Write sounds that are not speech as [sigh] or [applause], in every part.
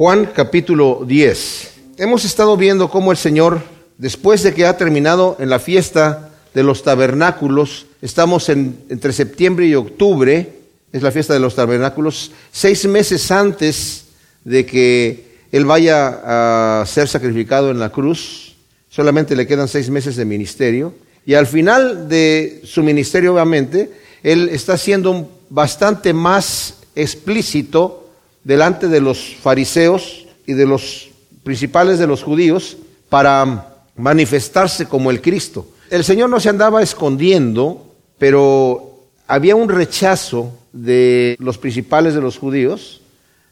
Juan capítulo 10. Hemos estado viendo cómo el Señor, después de que ha terminado en la fiesta de los tabernáculos, estamos en, entre septiembre y octubre, es la fiesta de los tabernáculos, seis meses antes de que Él vaya a ser sacrificado en la cruz, solamente le quedan seis meses de ministerio, y al final de su ministerio, obviamente, Él está siendo bastante más explícito delante de los fariseos y de los principales de los judíos para manifestarse como el Cristo. El Señor no se andaba escondiendo, pero había un rechazo de los principales de los judíos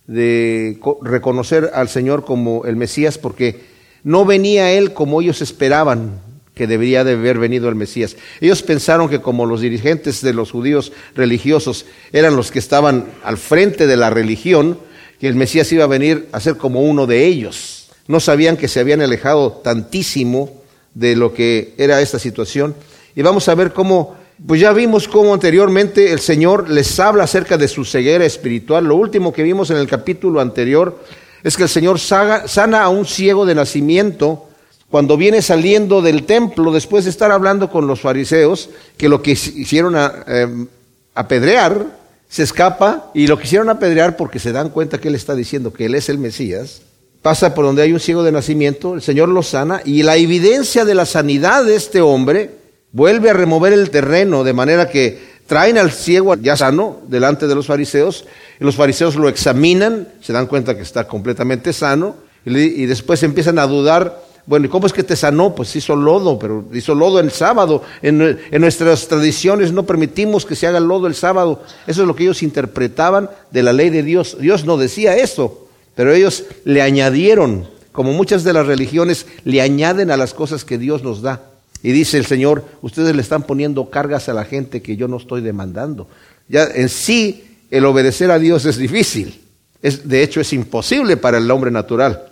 de reconocer al Señor como el Mesías porque no venía Él como ellos esperaban que debería de haber venido el Mesías. Ellos pensaron que como los dirigentes de los judíos religiosos eran los que estaban al frente de la religión, que el Mesías iba a venir a ser como uno de ellos. No sabían que se habían alejado tantísimo de lo que era esta situación. Y vamos a ver cómo, pues ya vimos cómo anteriormente el Señor les habla acerca de su ceguera espiritual. Lo último que vimos en el capítulo anterior es que el Señor sana a un ciego de nacimiento cuando viene saliendo del templo, después de estar hablando con los fariseos, que lo que hicieron a, em, apedrear, se escapa y lo quisieron apedrear porque se dan cuenta que él está diciendo que él es el Mesías. Pasa por donde hay un ciego de nacimiento, el Señor lo sana y la evidencia de la sanidad de este hombre vuelve a remover el terreno de manera que traen al ciego ya sano delante de los fariseos y los fariseos lo examinan, se dan cuenta que está completamente sano y después empiezan a dudar bueno, ¿y cómo es que te sanó? Pues hizo lodo, pero hizo lodo el sábado. En, nuestras tradiciones no permitimos que se haga lodo el sábado. Eso es lo que ellos interpretaban de la ley de Dios. Dios no decía eso, pero ellos le añadieron, como muchas de las religiones le añaden a las cosas que Dios nos da. Y dice el Señor, ustedes le están poniendo cargas a la gente que yo no estoy demandando. Ya en sí el obedecer a Dios es difícil. Es, de hecho, es imposible para el hombre natural.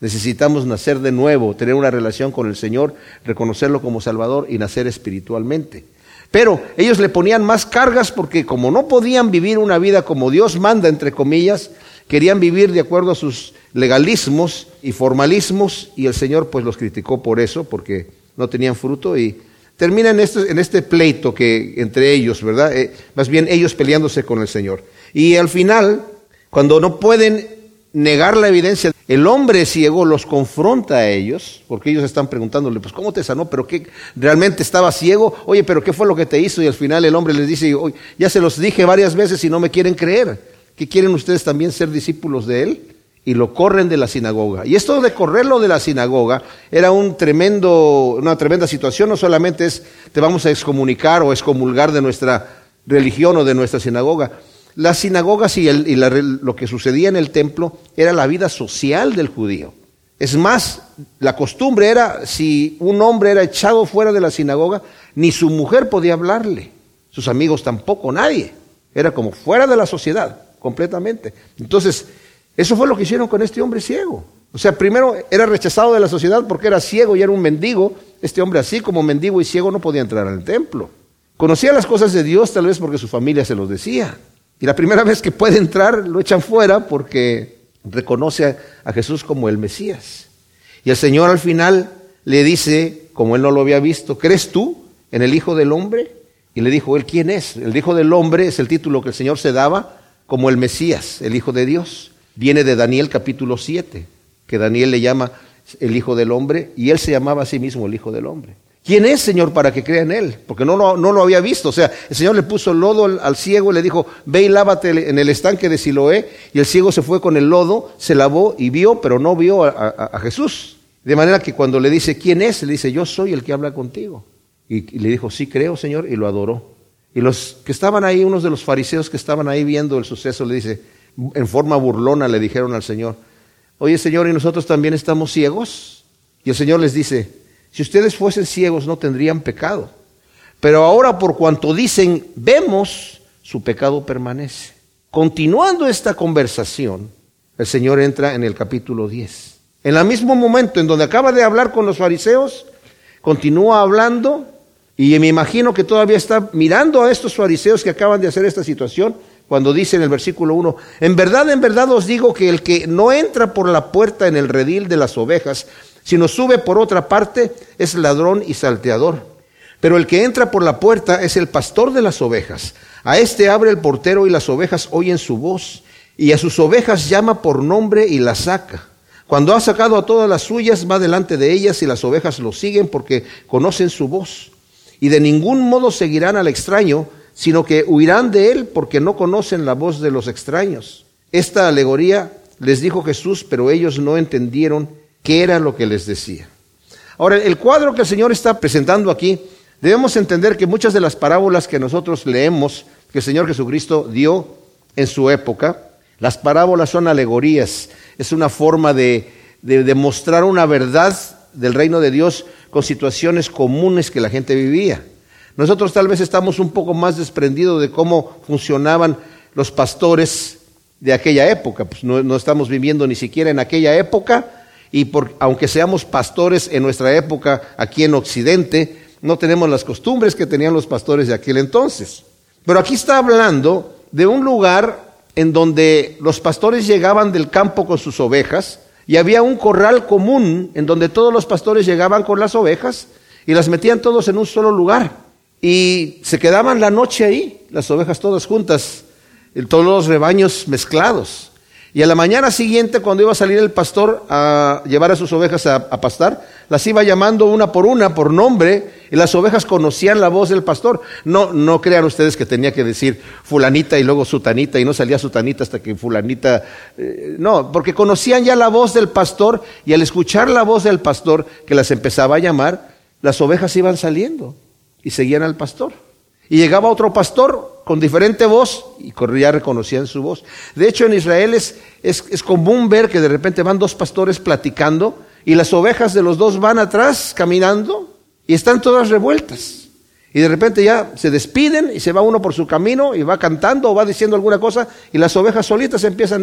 Necesitamos nacer de nuevo, tener una relación con el Señor, reconocerlo como Salvador y nacer espiritualmente. Pero ellos le ponían más cargas porque como no podían vivir una vida como Dios manda, entre comillas, querían vivir de acuerdo a sus legalismos y formalismos y el Señor pues los criticó por eso, porque no tenían fruto y termina en este, en este pleito que entre ellos, ¿verdad? Eh, más bien ellos peleándose con el Señor. Y al final, cuando no pueden negar la evidencia. El hombre ciego los confronta a ellos, porque ellos están preguntándole, pues ¿cómo te sanó? ¿Pero qué? ¿Realmente estaba ciego? Oye, ¿pero qué fue lo que te hizo? Y al final el hombre les dice, ya se los dije varias veces y no me quieren creer. ¿Qué quieren ustedes también ser discípulos de él? Y lo corren de la sinagoga. Y esto de correrlo de la sinagoga era un tremendo, una tremenda situación. No solamente es te vamos a excomunicar o excomulgar de nuestra religión o de nuestra sinagoga, las sinagogas y, lo que sucedía en el templo era la vida social del judío. Es más, la costumbre era, si un hombre era echado fuera de la sinagoga, ni su mujer podía hablarle, sus amigos tampoco, nadie. Era como fuera de la sociedad, completamente. Entonces, eso fue lo que hicieron con este hombre ciego. O sea, primero era rechazado de la sociedad porque era ciego y era un mendigo. Este hombre así como mendigo y ciego no podía entrar al templo. Conocía las cosas de Dios tal vez porque su familia se los decía. Y la primera vez que puede entrar lo echan fuera porque reconoce a, Jesús como el Mesías. Y el Señor al final le dice, como él no lo había visto, ¿crees tú en el Hijo del Hombre? Y le dijo, ¿él quién es? El Hijo del Hombre es el título que el Señor se daba como el Mesías, el Hijo de Dios. Viene de Daniel capítulo 7, que Daniel le llama el Hijo del Hombre y él se llamaba a sí mismo el Hijo del Hombre. ¿Quién es, Señor, para que crea en Él? Porque no, no, lo había visto. O sea, el Señor le puso lodo al, ciego y le dijo, ve y lávate en el estanque de Siloé. Y el ciego se fue con el lodo, se lavó y vio, pero no vio a, Jesús. De manera que cuando le dice, ¿quién es? Le dice, yo soy el que habla contigo. Y, y le dijo, sí creo, Señor, y lo adoró. Y los que estaban ahí, unos de los fariseos que estaban ahí viendo el suceso, le dice, en forma burlona le dijeron al Señor, oye Señor, ¿y nosotros también estamos ciegos? Y el Señor les dice, si ustedes fuesen ciegos no tendrían pecado. Pero ahora por cuanto dicen, vemos, su pecado permanece. Continuando esta conversación, el Señor entra en el capítulo 10. En el mismo momento en donde acaba de hablar con los fariseos, continúa hablando y me imagino que todavía está mirando a estos fariseos que acaban de hacer esta situación, cuando dice en el versículo 1, en verdad, en verdad os digo que el que no entra por la puerta en el redil de las ovejas, sino sube por otra parte, es ladrón y salteador. Pero el que entra por la puerta es el pastor de las ovejas. A este abre el portero y las ovejas oyen su voz. Y a sus ovejas llama por nombre y las saca. Cuando ha sacado a todas las suyas, va delante de ellas y las ovejas lo siguen porque conocen su voz. Y de ningún modo seguirán al extraño, sino que huirán de él porque no conocen la voz de los extraños. Esta alegoría les dijo Jesús, pero ellos no entendieron qué era lo que les decía. Ahora, el cuadro que el Señor está presentando aquí, debemos entender que muchas de las parábolas que nosotros leemos, que el Señor Jesucristo dio en su época, las parábolas son alegorías, es una forma de, demostrar una verdad del reino de Dios con situaciones comunes que la gente vivía. Nosotros tal vez estamos un poco más desprendidos de cómo funcionaban los pastores de aquella época, pues no, estamos viviendo ni siquiera en aquella época y aunque seamos pastores en nuestra época aquí en Occidente, no tenemos las costumbres que tenían los pastores de aquel entonces. Pero aquí está hablando de un lugar en donde los pastores llegaban del campo con sus ovejas y había un corral común en donde todos los pastores llegaban con las ovejas y las metían todos en un solo lugar y se quedaban la noche ahí, las ovejas todas juntas, todos los rebaños mezclados. Y a la mañana siguiente, cuando iba a salir el pastor a llevar a sus ovejas a, pastar, las iba llamando una por una, por nombre, y las ovejas conocían la voz del pastor. No, no crean ustedes que tenía que decir fulanita y luego sutanita, y no salía sutanita hasta que fulanita. Eh, no, porque conocían ya la voz del pastor, y al escuchar la voz del pastor que las empezaba a llamar, las ovejas iban saliendo y seguían al pastor. Y llegaba otro pastor con diferente voz y ya reconocían su voz. De hecho, en Israel es, es, común ver que de repente van dos pastores platicando y las ovejas de los dos van atrás caminando y están todas revueltas. Y de repente ya se despiden y se va uno por su camino y va cantando o va diciendo alguna cosa y las ovejas solitas empiezan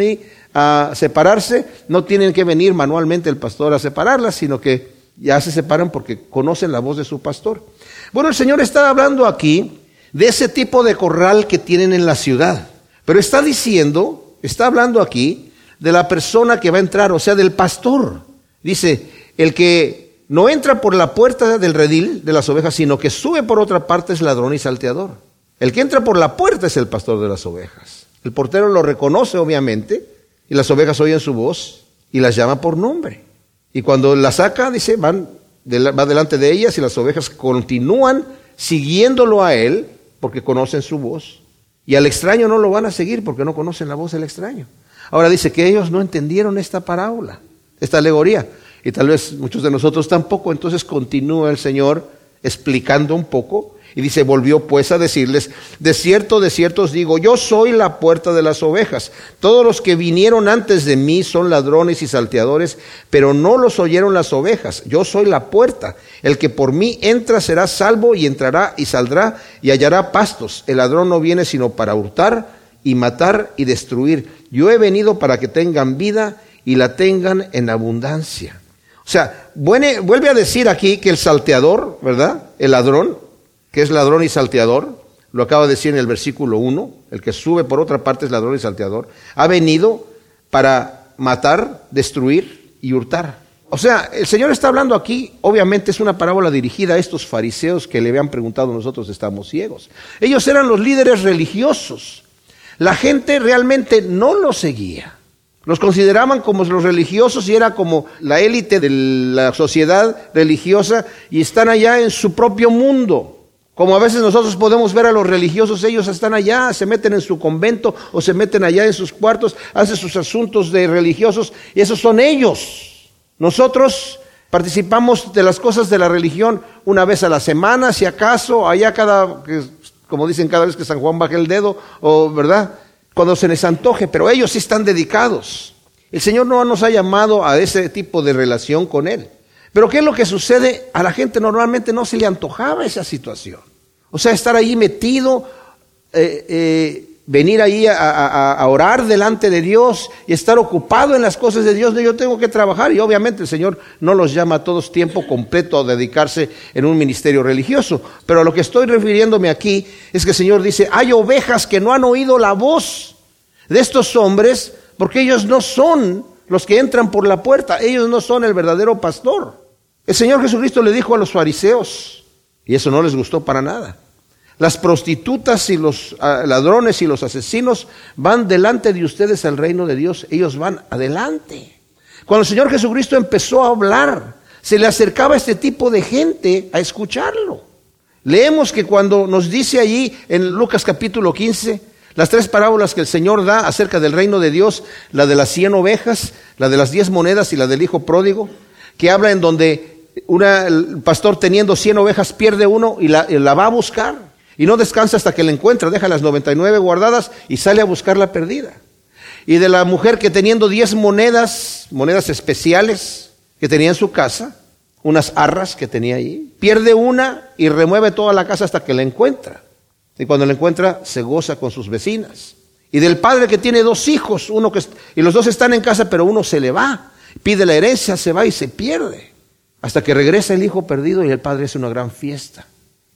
a separarse. No tienen que venir manualmente el pastor a separarlas, sino que ya se separan porque conocen la voz de su pastor. Bueno, el Señor está hablando aquí de ese tipo de corral que tienen en la ciudad. Pero está diciendo, está hablando aquí de la persona que va a entrar, o sea, del pastor. Dice, el que no entra por la puerta del redil de las ovejas, sino que sube por otra parte es ladrón y salteador. El que entra por la puerta es el pastor de las ovejas. El portero lo reconoce, obviamente, y las ovejas oyen su voz y las llama por nombre. Y cuando la saca, dice, van, va delante de ellas y las ovejas continúan siguiéndolo a él porque conocen su voz. Y al extraño no lo van a seguir porque no conocen la voz del extraño. Ahora dice que ellos no entendieron esta parábola, esta alegoría. Y tal vez muchos de nosotros tampoco. Entonces continúa el Señor explicando un poco y dice, volvió pues a decirles, de cierto, de cierto os digo, yo soy la puerta de las ovejas. Todos los que vinieron antes de mí son ladrones y salteadores, pero no los oyeron las ovejas. Yo soy la puerta. El que por mí entra será salvo y entrará y saldrá y hallará pastos. El ladrón no viene sino para hurtar y matar y destruir. Yo he venido para que tengan vida y la tengan en abundancia. O sea, vuelve a decir aquí que el salteador, ¿verdad? El ladrón, que es ladrón y salteador, lo acaba de decir en el versículo 1, el que sube por otra parte es ladrón y salteador, ha venido para matar, destruir y hurtar. O sea, el Señor está hablando aquí, obviamente es una parábola dirigida a estos fariseos que le habían preguntado nosotros estamos ciegos. Ellos eran los líderes religiosos. La gente realmente no los seguía. Los consideraban como los religiosos y era como la élite de la sociedad religiosa y están allá en su propio mundo. Como a veces nosotros podemos ver a los religiosos, ellos están allá, se meten en su convento o se meten allá en sus cuartos, hacen sus asuntos de religiosos y esos son ellos. Nosotros participamos de las cosas de la religión una vez a la semana, si acaso, allá cada, como dicen cada vez que San Juan baje el dedo, o verdad, cuando se les antoje, pero ellos sí están dedicados. El Señor no nos ha llamado a ese tipo de relación con Él. Pero ¿qué es lo que sucede? A la gente normalmente no se le antojaba esa situación. O sea, estar ahí metido, eh, eh, venir ahí a, orar delante de Dios y estar ocupado en las cosas de Dios. Yo tengo que trabajar y obviamente el Señor no los llama a todos tiempo completo a dedicarse en un ministerio religioso. Pero a lo que estoy refiriéndome aquí es que el Señor dice, hay ovejas que no han oído la voz de estos hombres porque ellos no son los que entran por la puerta, ellos no son el verdadero pastor. El Señor Jesucristo le dijo a los fariseos, y eso no les gustó para nada. Las prostitutas y los ah, ladrones y los asesinos van delante de ustedes al reino de Dios. Ellos van adelante. Cuando el Señor Jesucristo empezó a hablar, se le acercaba este tipo de gente a escucharlo. Leemos que cuando nos dice allí en Lucas capítulo 15, las tres parábolas que el Señor da acerca del reino de Dios, la de las cien ovejas, la de las diez monedas y la del hijo pródigo, que habla en donde una, el pastor teniendo cien ovejas pierde uno y la, la va a buscar. Y no descansa hasta que la encuentra, deja las 99 guardadas y sale a buscar la perdida. Y de la mujer que teniendo 10 monedas, monedas especiales que tenía en su casa, unas arras que tenía ahí, pierde una y remueve toda la casa hasta que la encuentra. Y cuando la encuentra, se goza con sus vecinas. Y del padre que tiene dos hijos, uno que y los dos están en casa, pero uno se le va, pide la herencia, se va y se pierde. Hasta que regresa el hijo perdido y el padre hace una gran fiesta.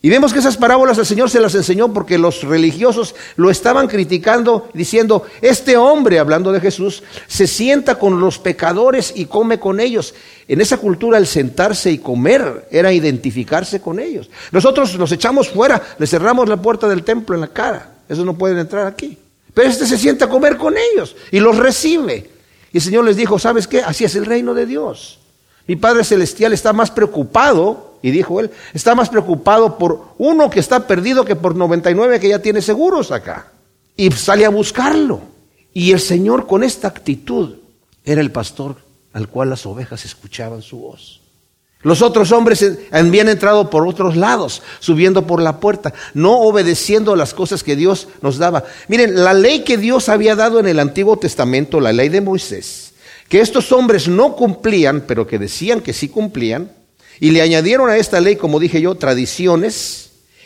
Y vemos que esas parábolas el Señor se las enseñó porque los religiosos lo estaban criticando, diciendo, este hombre, hablando de Jesús, se sienta con los pecadores y come con ellos. En esa cultura el sentarse y comer era identificarse con ellos. Nosotros los echamos fuera, le cerramos la puerta del templo en la cara. Esos no pueden entrar aquí. Pero este se sienta a comer con ellos y los recibe. Y el Señor les dijo, ¿sabes qué? Así es el reino de Dios. Mi Padre Celestial está más preocupado y dijo él, está más preocupado por uno que está perdido que por 99 que ya tiene seguros acá. Y sale a buscarlo. Y el Señor con esta actitud era el pastor al cual las ovejas escuchaban su voz. Los otros hombres habían entrado por otros lados, subiendo por la puerta, no obedeciendo las cosas que Dios nos daba. Miren, la ley que Dios había dado en el Antiguo Testamento, la ley de Moisés, que estos hombres no cumplían, pero que decían que sí cumplían, y le añadieron a esta ley, como dije yo, tradiciones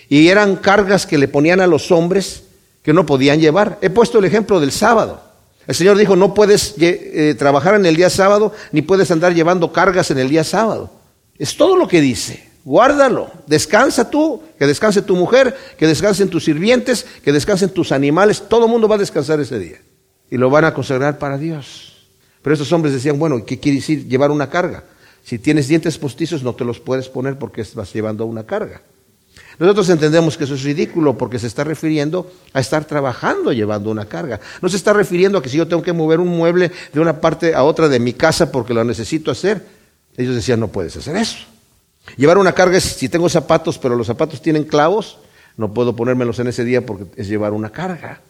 y eran cargas que le ponían a los hombres que no podían llevar. He puesto el ejemplo del sábado. El Señor dijo, no puedes eh, trabajar en el día sábado, ni puedes andar llevando cargas en el día sábado. Es todo lo que dice. Guárdalo. Descansa tú, que descanse tu mujer, que descansen tus sirvientes, que descansen tus animales. Todo el mundo va a descansar ese día. Y lo van a consagrar para Dios. Pero estos hombres decían, bueno, ¿qué quiere decir llevar una carga? Si tienes dientes postizos no te los puedes poner porque vas llevando una carga. Nosotros entendemos que eso es ridículo porque se está refiriendo a estar trabajando llevando una carga. No se está refiriendo a que si yo tengo que mover un mueble de una parte a otra de mi casa porque lo necesito hacer. Ellos decían, no puedes hacer eso. Llevar una carga es si tengo zapatos, pero los zapatos tienen clavos, no puedo ponérmelos en ese día porque es llevar una carga.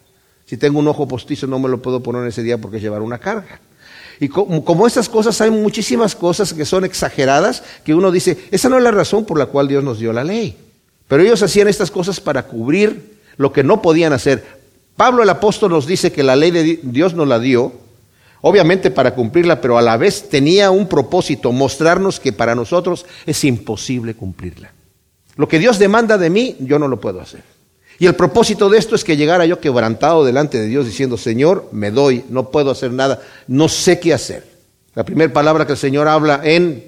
Si tengo un ojo postizo, no me lo puedo poner en ese día porque es llevar una carga. Y como, como estas cosas, hay muchísimas cosas que son exageradas, que uno dice, esa no es la razón por la cual Dios nos dio la ley. Pero ellos hacían estas cosas para cubrir lo que no podían hacer. Pablo el apóstol nos dice que la ley de Dios nos la dio, obviamente para cumplirla, pero a la vez tenía un propósito, mostrarnos que para nosotros es imposible cumplirla. Lo que Dios demanda de mí, yo no lo puedo hacer. Y el propósito de esto es que llegara yo quebrantado delante de Dios diciendo, Señor, me doy, no puedo hacer nada, no sé qué hacer. La primera palabra que el Señor habla en,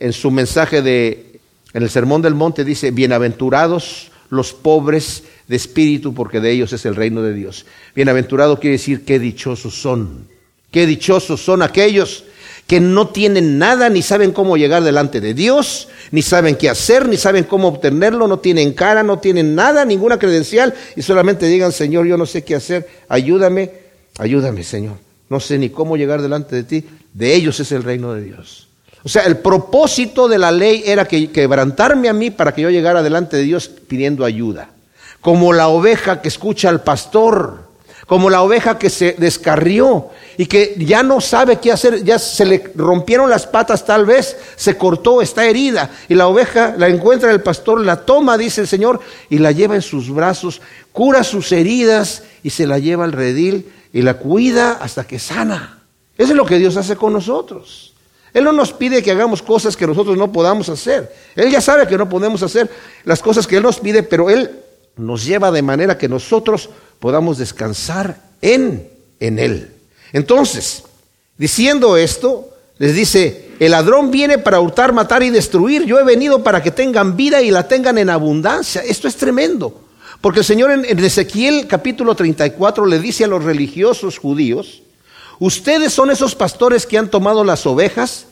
en su mensaje de, en el Sermón del Monte dice, bienaventurados los pobres de espíritu, porque de ellos es el reino de Dios. Bienaventurado quiere decir qué dichosos son. Qué dichosos son aquellos que no tienen nada, ni saben cómo llegar delante de Dios, ni saben qué hacer, ni saben cómo obtenerlo, no tienen cara, no tienen nada, ninguna credencial, y solamente digan, Señor, yo no sé qué hacer, ayúdame, ayúdame, Señor. No sé ni cómo llegar delante de ti. De ellos es el reino de Dios. O sea, el propósito de la ley era que quebrantarme a mí para que yo llegara delante de Dios pidiendo ayuda. Como la oveja que escucha al pastor, como la oveja que se descarrió y que ya no sabe qué hacer, ya se le rompieron las patas tal vez, se cortó, está herida, y la oveja la encuentra el pastor, la toma, dice el Señor, y la lleva en sus brazos, cura sus heridas y se la lleva al redil y la cuida hasta que sana. Eso es lo que Dios hace con nosotros. Él no nos pide que hagamos cosas que nosotros no podamos hacer. Él ya sabe que no podemos hacer las cosas que Él nos pide, pero Él nos lleva de manera que nosotros podamos descansar en, en Él. Entonces, diciendo esto, les dice, el ladrón viene para hurtar, matar y destruir. Yo he venido para que tengan vida y la tengan en abundancia. Esto es tremendo. Porque el Señor en, Ezequiel capítulo 34 le dice a los religiosos judíos, ustedes son esos pastores que han tomado las ovejas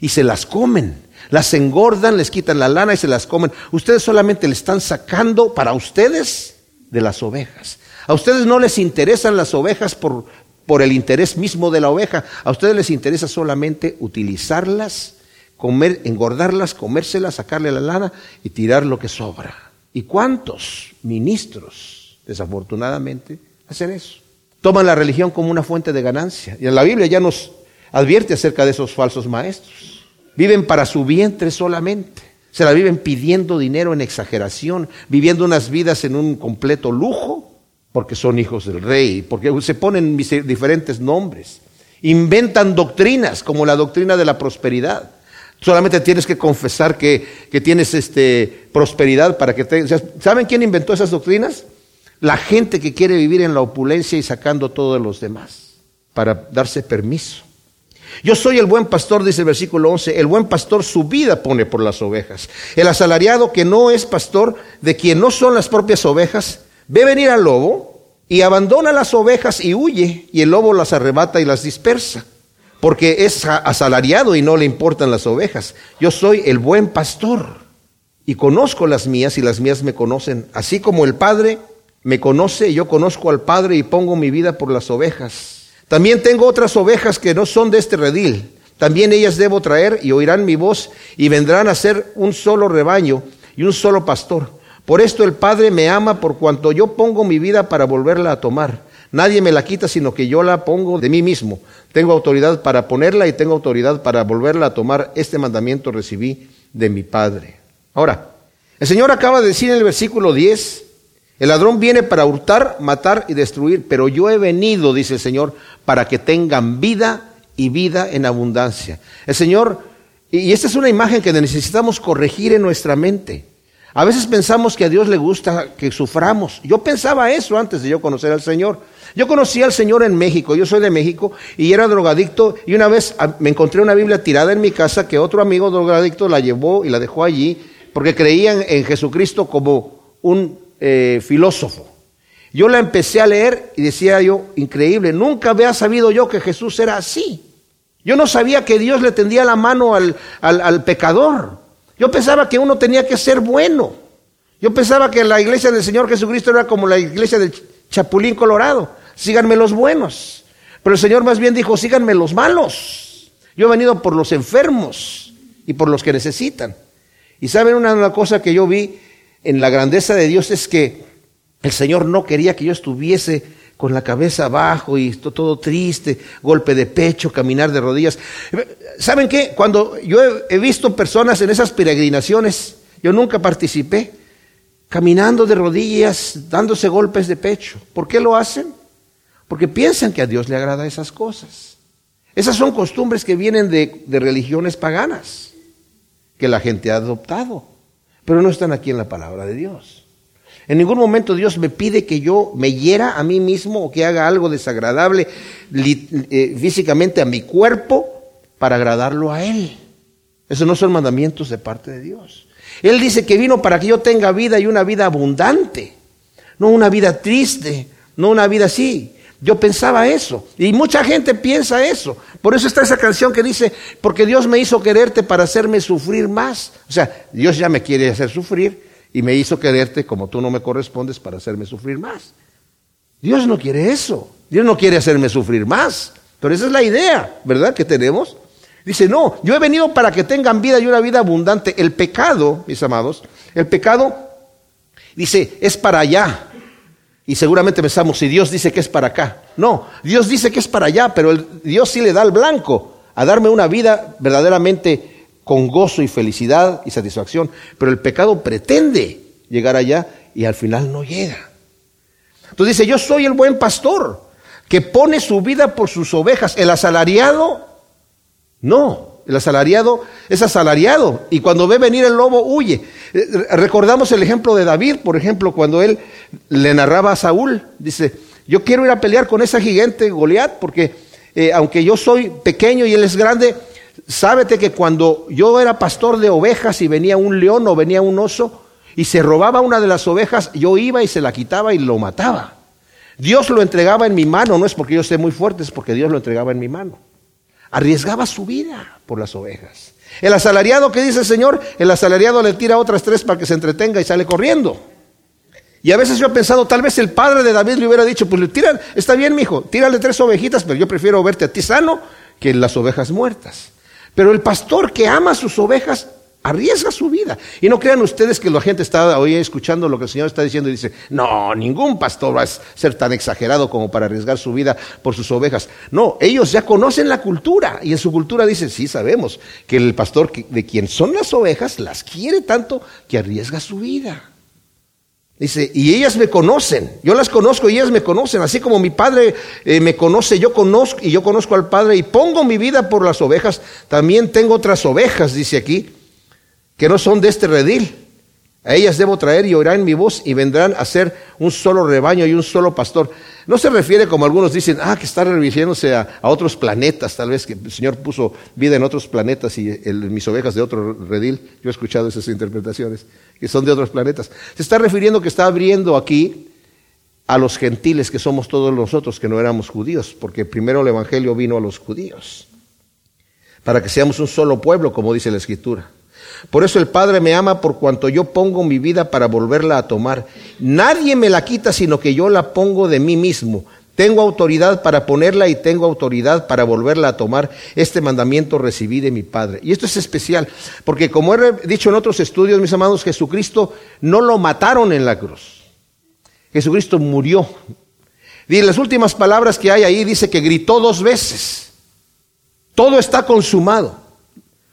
y se las comen. Las engordan, les quitan la lana y se las comen. Ustedes solamente le están sacando para ustedes de las ovejas. A ustedes no les interesan las ovejas por, por el interés mismo de la oveja. A ustedes les interesa solamente utilizarlas, comer, engordarlas, comérselas, sacarle la lana y tirar lo que sobra. ¿Y cuántos ministros, desafortunadamente, hacen eso? Toman la religión como una fuente de ganancia. Y en la Biblia ya nos advierte acerca de esos falsos maestros. Viven para su vientre solamente. Se la viven pidiendo dinero en exageración, viviendo unas vidas en un completo lujo, porque son hijos del rey, porque se ponen diferentes nombres. Inventan doctrinas, como la doctrina de la prosperidad. Solamente tienes que confesar que, tienes este, prosperidad para que te... ¿Saben quién inventó esas doctrinas? La gente que quiere vivir en la opulencia y sacando todo de los demás, para darse permiso. Yo soy el buen pastor, dice el versículo 11. El buen pastor su vida pone por las ovejas. El asalariado que no es pastor, de quien no son las propias ovejas, ve venir al lobo y abandona las ovejas y huye, y el lobo las arrebata y las dispersa. Porque es asalariado y no le importan las ovejas. Yo soy el buen pastor y conozco las mías y las mías me conocen. Así como el Padre me conoce, yo conozco al Padre y pongo mi vida por las ovejas. También tengo otras ovejas que no son de este redil. También ellas debo traer y oirán mi voz y vendrán a ser un solo rebaño y un solo pastor. Por esto el Padre me ama por cuanto yo pongo mi vida para volverla a tomar. Nadie me la quita sino que yo la pongo de mí mismo. Tengo autoridad para ponerla y tengo autoridad para volverla a tomar. Este mandamiento recibí de mi Padre. Ahora, el Señor acaba de decir en el versículo 10, el ladrón viene para hurtar, matar y destruir, pero yo he venido, dice el Señor, para que tengan vida y vida en abundancia. El Señor, y esta es una imagen que necesitamos corregir en nuestra mente. A veces pensamos que a Dios le gusta que suframos. Yo pensaba eso antes de yo conocer al Señor. Yo conocí al Señor en México, yo soy de México y era drogadicto y una vez me encontré una Biblia tirada en mi casa que otro amigo drogadicto la llevó y la dejó allí porque creían en Jesucristo como un eh, filósofo. Yo la empecé a leer y decía yo, increíble, nunca había sabido yo que Jesús era así. Yo no sabía que Dios le tendía la mano al, al, pecador. Yo pensaba que uno tenía que ser bueno. Yo pensaba que la iglesia del Señor Jesucristo era como la iglesia del Chapulín Colorado. Síganme los buenos. Pero el Señor más bien dijo, síganme los malos. Yo he venido por los enfermos y por los que necesitan. Y saben una cosa que yo vi en la grandeza de Dios es que el Señor no quería que yo estuviese con la cabeza abajo y todo triste, golpe de pecho, caminar de rodillas. ¿Saben qué? Cuando yo he visto personas en esas peregrinaciones, yo nunca participé, caminando de rodillas, dándose golpes de pecho. ¿Por qué lo hacen? Porque piensan que a Dios le agrada esas cosas. Esas son costumbres que vienen de, de religiones paganas, que la gente ha adoptado pero no están aquí en la palabra de Dios. En ningún momento Dios me pide que yo me hiera a mí mismo o que haga algo desagradable eh, físicamente a mi cuerpo para agradarlo a Él. Esos no son mandamientos de parte de Dios. Él dice que vino para que yo tenga vida y una vida abundante, no una vida triste, no una vida así. Yo pensaba eso. Y mucha gente piensa eso. Por eso está esa canción que dice, porque Dios me hizo quererte para hacerme sufrir más. O sea, Dios ya me quiere hacer sufrir y me hizo quererte como tú no me correspondes para hacerme sufrir más. Dios no quiere eso. Dios no quiere hacerme sufrir más. Pero esa es la idea, ¿verdad? Que tenemos. Dice, no, yo he venido para que tengan vida y una vida abundante. El pecado, mis amados, el pecado, dice, es para allá. Y seguramente pensamos, si Dios dice que es para acá. No, Dios dice que es para allá, pero Dios sí le da el blanco a darme una vida verdaderamente con gozo y felicidad y satisfacción. Pero el pecado pretende llegar allá y al final no llega. Entonces dice, yo soy el buen pastor que pone su vida por sus ovejas. El asalariado, no. El asalariado es asalariado y cuando ve venir el lobo huye. Eh, recordamos el ejemplo de David, por ejemplo, cuando él le narraba a Saúl, dice, yo quiero ir a pelear con esa gigante Goliat porque eh, aunque yo soy pequeño y él es grande, sábete que cuando yo era pastor de ovejas y venía un león o venía un oso y se robaba una de las ovejas, yo iba y se la quitaba y lo mataba. Dios lo entregaba en mi mano, no es porque yo esté muy fuerte, es porque Dios lo entregaba en mi mano. Arriesgaba su vida por las ovejas. El asalariado, ¿qué dice el Señor? El asalariado le tira otras tres para que se entretenga y sale corriendo. Y a veces yo he pensado, tal vez el padre de David le hubiera dicho, pues le tiran, está bien, mijo, tírale tres ovejitas, pero yo prefiero verte a ti sano que las ovejas muertas. Pero el pastor que ama sus ovejas arriesga su vida. Y no crean ustedes que la gente está hoy escuchando lo que el Señor está diciendo y dice, no, ningún pastor va a ser tan exagerado como para arriesgar su vida por sus ovejas. No, ellos ya conocen la cultura y en su cultura dicen, sí, sabemos que el pastor de quien son las ovejas las quiere tanto que arriesga su vida. Dice, y ellas me conocen, yo las conozco y ellas me conocen, así como mi padre eh, me conoce, yo conozco y yo conozco al padre y pongo mi vida por las ovejas, también tengo otras ovejas, dice aquí, que no son de este redil. A ellas debo traer y oirán mi voz y vendrán a ser un solo rebaño y un solo pastor. No se refiere como algunos dicen, ah, que está refiriéndose a, otros planetas, tal vez que el Señor puso vida en otros planetas y mis ovejas de otro redil. Yo he escuchado esas interpretaciones, que son de otros planetas. Se está refiriendo que está abriendo aquí a los gentiles que somos todos nosotros, que no éramos judíos, porque primero el Evangelio vino a los judíos, para que seamos un solo pueblo, como dice la Escritura. Por eso el Padre me ama por cuanto yo pongo mi vida para volverla a tomar. Nadie me la quita sino que yo la pongo de mí mismo. Tengo autoridad para ponerla y tengo autoridad para volverla a tomar. Este mandamiento recibí de mi Padre. Y esto es especial, porque como he dicho en otros estudios, mis amados, Jesucristo no lo mataron en la cruz. Jesucristo murió. Y las últimas palabras que hay ahí dice que gritó dos veces. Todo está consumado.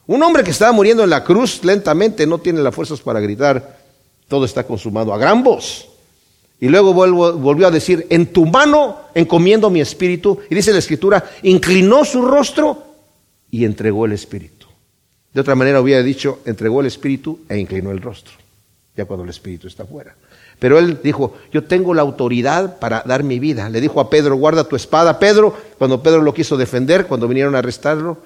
Un hombre que estaba muriendo en la cruz lentamente no tiene las fuerzas para gritar, todo está consumado a gran voz. Y luego volvió a decir, en tu mano encomiendo mi espíritu. Y dice la escritura, inclinó su rostro y entregó el espíritu. De otra manera hubiera dicho, entregó el espíritu e inclinó el rostro, ya cuando el espíritu está fuera. Pero él dijo, yo tengo la autoridad para dar mi vida. Le dijo a Pedro, guarda tu espada. Pedro, cuando Pedro lo quiso defender, cuando vinieron a arrestarlo,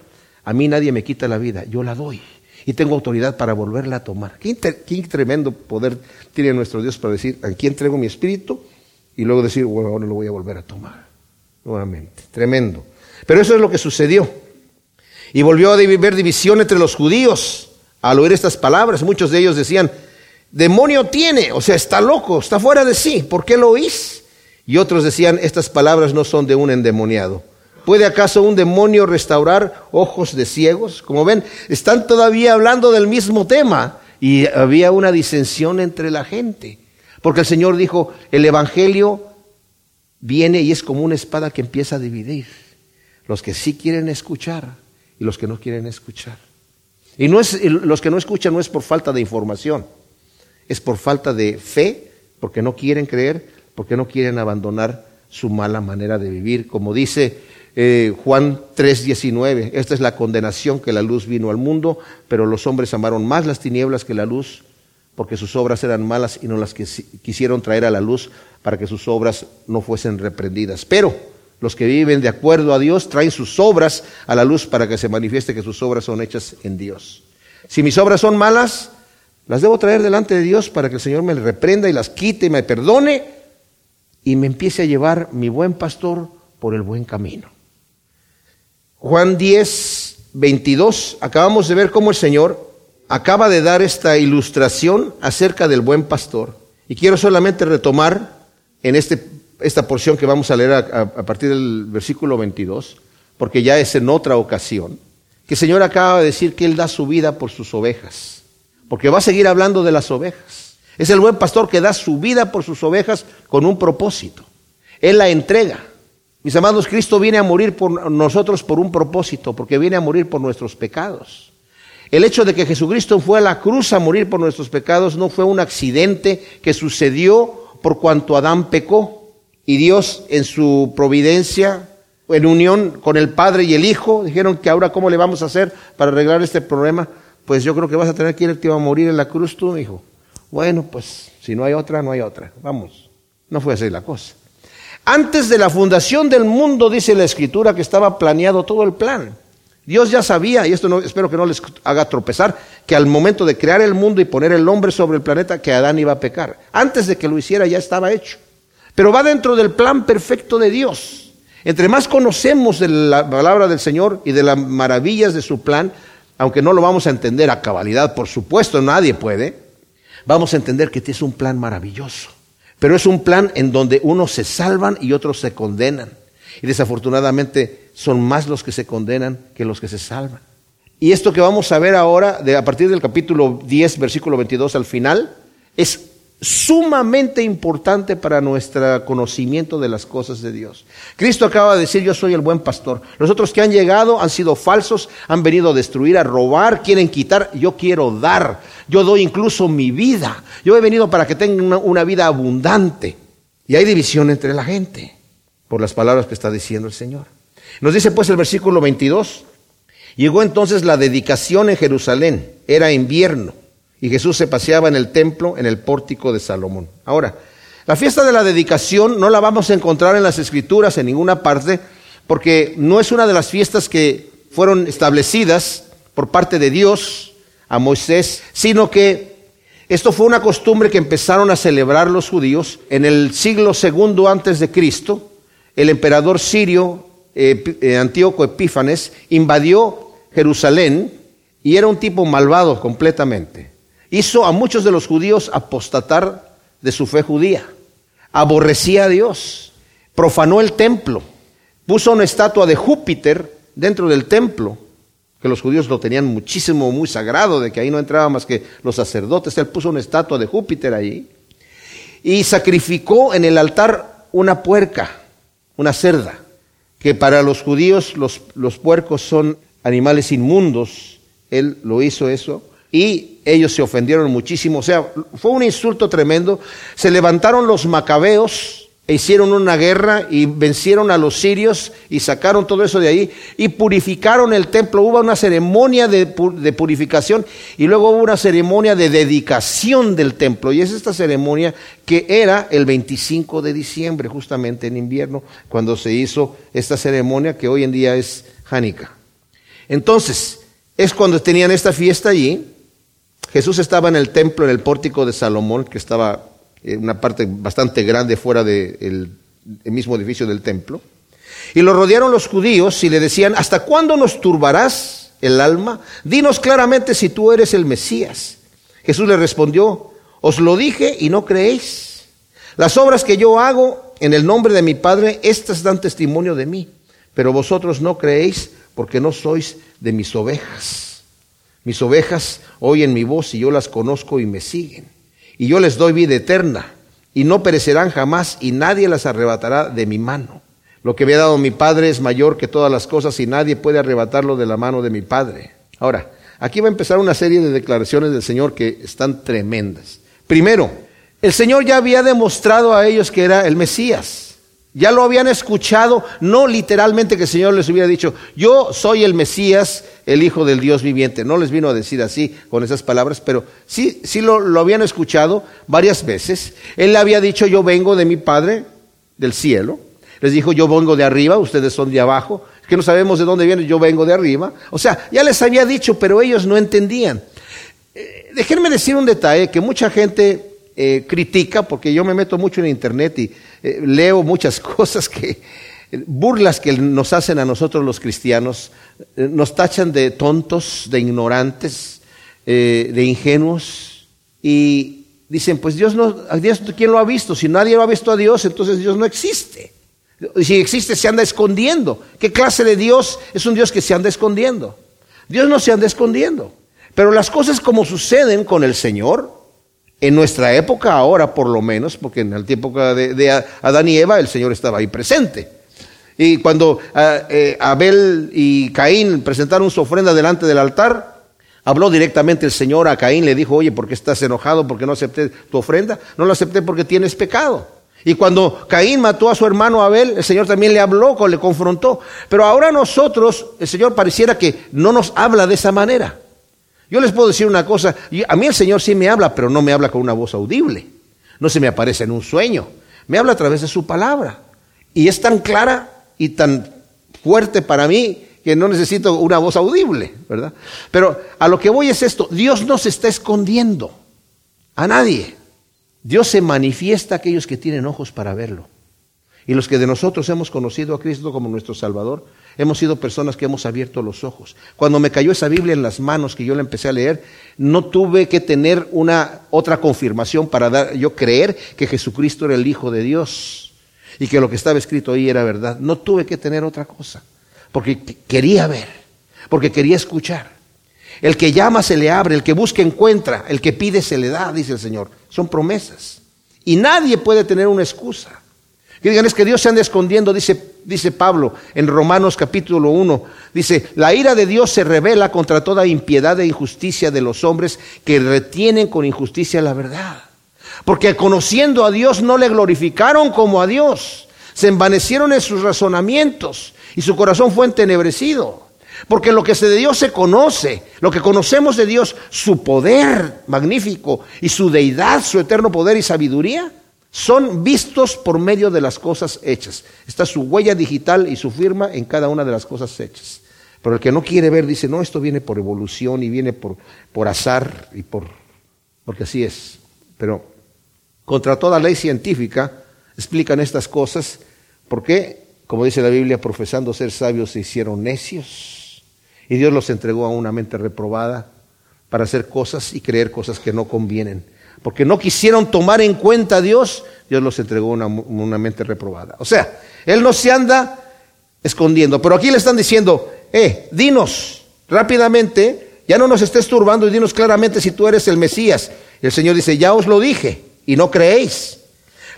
a mí nadie me quita la vida, yo la doy. Y tengo autoridad para volverla a tomar. Qué, tremendo poder tiene nuestro Dios para decir, aquí entrego mi espíritu y luego decir, bueno, ahora lo voy a volver a tomar. Nuevamente. Tremendo. Pero eso es lo que sucedió. Y volvió a haber división entre los judíos al oír estas palabras. Muchos de ellos decían, demonio tiene, o sea, está loco, está fuera de sí, ¿por qué lo oís? Y otros decían, estas palabras no son de un endemoniado. ¿Puede acaso un demonio restaurar ojos de ciegos? Como ven, están todavía hablando del mismo tema y había una disensión entre la gente. Porque el Señor dijo, el Evangelio viene y es como una espada que empieza a dividir. Los que sí quieren escuchar y los que no quieren escuchar. Y no es, los que no escuchan no es por falta de información, es por falta de fe, porque no quieren creer, porque no quieren abandonar su mala manera de vivir. Como dice eh, Juan 3:19, esta es la condenación que la luz vino al mundo, pero los hombres amaron más las tinieblas que la luz, porque sus obras eran malas y no las quisieron traer a la luz para que sus obras no fuesen reprendidas. Pero los que viven de acuerdo a Dios traen sus obras a la luz para que se manifieste que sus obras son hechas en Dios. Si mis obras son malas, las debo traer delante de Dios para que el Señor me reprenda y las quite y me perdone y me empiece a llevar mi buen pastor por el buen camino. Juan 10, 22, acabamos de ver cómo el Señor acaba de dar esta ilustración acerca del buen pastor. Y quiero solamente retomar en este, esta porción que vamos a leer a, a partir del versículo 22, porque ya es en otra ocasión, que el Señor acaba de decir que Él da su vida por sus ovejas, porque va a seguir hablando de las ovejas. Es el buen pastor que da su vida por sus ovejas con un propósito. Él la entrega. Mis amados, Cristo viene a morir por nosotros por un propósito, porque viene a morir por nuestros pecados. El hecho de que Jesucristo fue a la cruz a morir por nuestros pecados no fue un accidente que sucedió por cuanto Adán pecó. Y Dios en su providencia en unión con el Padre y el Hijo, dijeron que ahora cómo le vamos a hacer para arreglar este problema. Pues yo creo que vas a tener que ir, te va a morir en la cruz tú, hijo. Bueno, pues si no hay otra, no hay otra. Vamos. No fue así la cosa. Antes de la fundación del mundo, dice la Escritura, que estaba planeado todo el plan. Dios ya sabía, y esto no, espero que no les haga tropezar, que al momento de crear el mundo y poner el hombre sobre el planeta, que Adán iba a pecar. Antes de que lo hiciera ya estaba hecho. Pero va dentro del plan perfecto de Dios. Entre más conocemos de la palabra del Señor y de las maravillas de su plan, aunque no lo vamos a entender a cabalidad, por supuesto, nadie puede, vamos a entender que es un plan maravilloso. Pero es un plan en donde unos se salvan y otros se condenan. Y desafortunadamente son más los que se condenan que los que se salvan. Y esto que vamos a ver ahora, de, a partir del capítulo 10, versículo 22 al final, es sumamente importante para nuestro conocimiento de las cosas de Dios. Cristo acaba de decir, yo soy el buen pastor. Los otros que han llegado han sido falsos, han venido a destruir, a robar, quieren quitar, yo quiero dar. Yo doy incluso mi vida. Yo he venido para que tengan una, vida abundante. Y hay división entre la gente por las palabras que está diciendo el Señor. Nos dice pues el versículo 22, llegó entonces la dedicación en Jerusalén, era invierno y Jesús se paseaba en el templo, en el pórtico de Salomón. Ahora, la fiesta de la dedicación no la vamos a encontrar en las escrituras en ninguna parte, porque no es una de las fiestas que fueron establecidas por parte de Dios a Moisés, sino que esto fue una costumbre que empezaron a celebrar los judíos en el siglo segundo antes de Cristo. El emperador sirio eh, Antíoco Epífanes invadió Jerusalén y era un tipo malvado completamente hizo a muchos de los judíos apostatar de su fe judía. Aborrecía a Dios, profanó el templo, puso una estatua de Júpiter dentro del templo, que los judíos lo tenían muchísimo, muy sagrado, de que ahí no entraban más que los sacerdotes. Él puso una estatua de Júpiter allí y sacrificó en el altar una puerca, una cerda, que para los judíos los, los puercos son animales inmundos. Él lo hizo eso y ellos se ofendieron muchísimo. O sea, fue un insulto tremendo. Se levantaron los macabeos e hicieron una guerra y vencieron a los sirios y sacaron todo eso de ahí y purificaron el templo. Hubo una ceremonia de, purificación y luego hubo una ceremonia de dedicación del templo. Y es esta ceremonia que era el 25 de diciembre, justamente en invierno, cuando se hizo esta ceremonia que hoy en día es Hanukkah. Entonces, es cuando tenían esta fiesta allí Jesús estaba en el templo, en el pórtico de Salomón, que estaba en una parte bastante grande fuera del mismo edificio del templo. Y lo rodearon los judíos y le decían, ¿hasta cuándo nos turbarás el alma? Dinos claramente si tú eres el Mesías. Jesús le respondió, os lo dije y no creéis. Las obras que yo hago en el nombre de mi Padre, estas dan testimonio de mí, pero vosotros no creéis porque no sois de mis ovejas. Mis ovejas oyen mi voz y yo las conozco y me siguen. Y yo les doy vida eterna y no perecerán jamás y nadie las arrebatará de mi mano. Lo que me ha dado mi Padre es mayor que todas las cosas y nadie puede arrebatarlo de la mano de mi Padre. Ahora, aquí va a empezar una serie de declaraciones del Señor que están tremendas. Primero, el Señor ya había demostrado a ellos que era el Mesías. Ya lo habían escuchado, no literalmente que el Señor les hubiera dicho, yo soy el Mesías, el Hijo del Dios viviente. No les vino a decir así con esas palabras, pero sí, sí lo, lo habían escuchado varias veces. Él le había dicho, yo vengo de mi Padre del cielo. Les dijo, yo vengo de arriba, ustedes son de abajo. Es que no sabemos de dónde viene, yo vengo de arriba. O sea, ya les había dicho, pero ellos no entendían. Eh, déjenme decir un detalle que mucha gente eh, critica, porque yo me meto mucho en internet y eh, leo muchas [laughs] cosas que, burlas que nos hacen a nosotros los cristianos, eh, nos tachan de tontos, de ignorantes, de ingenuos y dicen, pues Dios no, Dios, ¿quién lo ha visto? Si nadie lo ha visto a Dios, entonces Dios no existe. Si existe, se anda escondiendo. ¿Qué clase de Dios es un Dios que se anda escondiendo? Dios no se anda escondiendo. Pero las cosas como suceden con el Señor, en nuestra época, ahora por lo menos, porque en la época de, Adán y Eva el Señor estaba ahí presente. Y cuando ah, eh, Abel y Caín presentaron su ofrenda delante del altar, habló directamente el Señor a Caín, le dijo, oye, ¿por qué estás enojado? ¿Por qué no acepté tu ofrenda? No la acepté porque tienes pecado. Y cuando Caín mató a su hermano Abel, el Señor también le habló, le confrontó. Pero ahora nosotros, el Señor pareciera que no nos habla de esa manera. Yo les puedo decir una cosa, a mí el Señor sí me habla, pero no me habla con una voz audible. No se me aparece en un sueño. Me habla a través de su palabra. Y es tan clara y tan fuerte para mí que no necesito una voz audible, ¿verdad? Pero a lo que voy es esto, Dios no se está escondiendo a nadie. Dios se manifiesta a aquellos que tienen ojos para verlo. Y los que de nosotros hemos conocido a Cristo como nuestro Salvador, hemos sido personas que hemos abierto los ojos. Cuando me cayó esa Biblia en las manos que yo la empecé a leer, no tuve que tener una otra confirmación para dar, yo creer que Jesucristo era el Hijo de Dios y que lo que estaba escrito ahí era verdad. No tuve que tener otra cosa, porque quería ver, porque quería escuchar. El que llama se le abre, el que busca encuentra, el que pide se le da, dice el Señor. Son promesas. Y nadie puede tener una excusa. Que digan, es que Dios se anda escondiendo, dice, dice Pablo en Romanos capítulo 1. Dice, la ira de Dios se revela contra toda impiedad e injusticia de los hombres que retienen con injusticia la verdad. Porque conociendo a Dios no le glorificaron como a Dios. Se envanecieron en sus razonamientos y su corazón fue entenebrecido. Porque lo que de Dios se conoce, lo que conocemos de Dios, su poder magnífico y su deidad, su eterno poder y sabiduría, son vistos por medio de las cosas hechas. Está su huella digital y su firma en cada una de las cosas hechas. Pero el que no quiere ver dice, no, esto viene por evolución y viene por, por azar y por... porque así es. Pero contra toda ley científica explican estas cosas porque, como dice la Biblia, profesando ser sabios se hicieron necios y Dios los entregó a una mente reprobada para hacer cosas y creer cosas que no convienen. Porque no quisieron tomar en cuenta a Dios, Dios los entregó una, una mente reprobada. O sea, Él no se anda escondiendo. Pero aquí le están diciendo, eh, dinos rápidamente, ya no nos estés turbando y dinos claramente si tú eres el Mesías. Y el Señor dice, ya os lo dije y no creéis.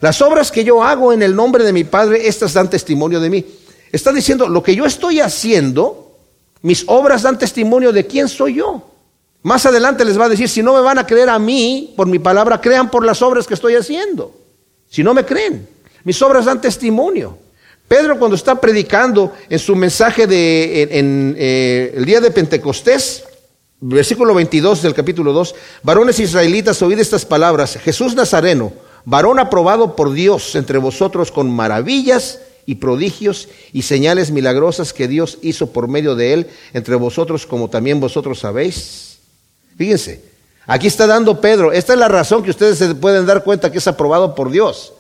Las obras que yo hago en el nombre de mi Padre, estas dan testimonio de mí. Está diciendo, lo que yo estoy haciendo, mis obras dan testimonio de quién soy yo. Más adelante les va a decir, si no me van a creer a mí por mi palabra, crean por las obras que estoy haciendo. Si no me creen, mis obras dan testimonio. Pedro cuando está predicando en su mensaje de en, eh, el día de Pentecostés, versículo 22 del capítulo 2, varones israelitas, oíd estas palabras, Jesús Nazareno, varón aprobado por Dios entre vosotros con maravillas y prodigios y señales milagrosas que Dios hizo por medio de él entre vosotros, como también vosotros sabéis. Fíjense, aquí está dando Pedro, esta es la razón que ustedes se pueden dar cuenta que es aprobado por Dios.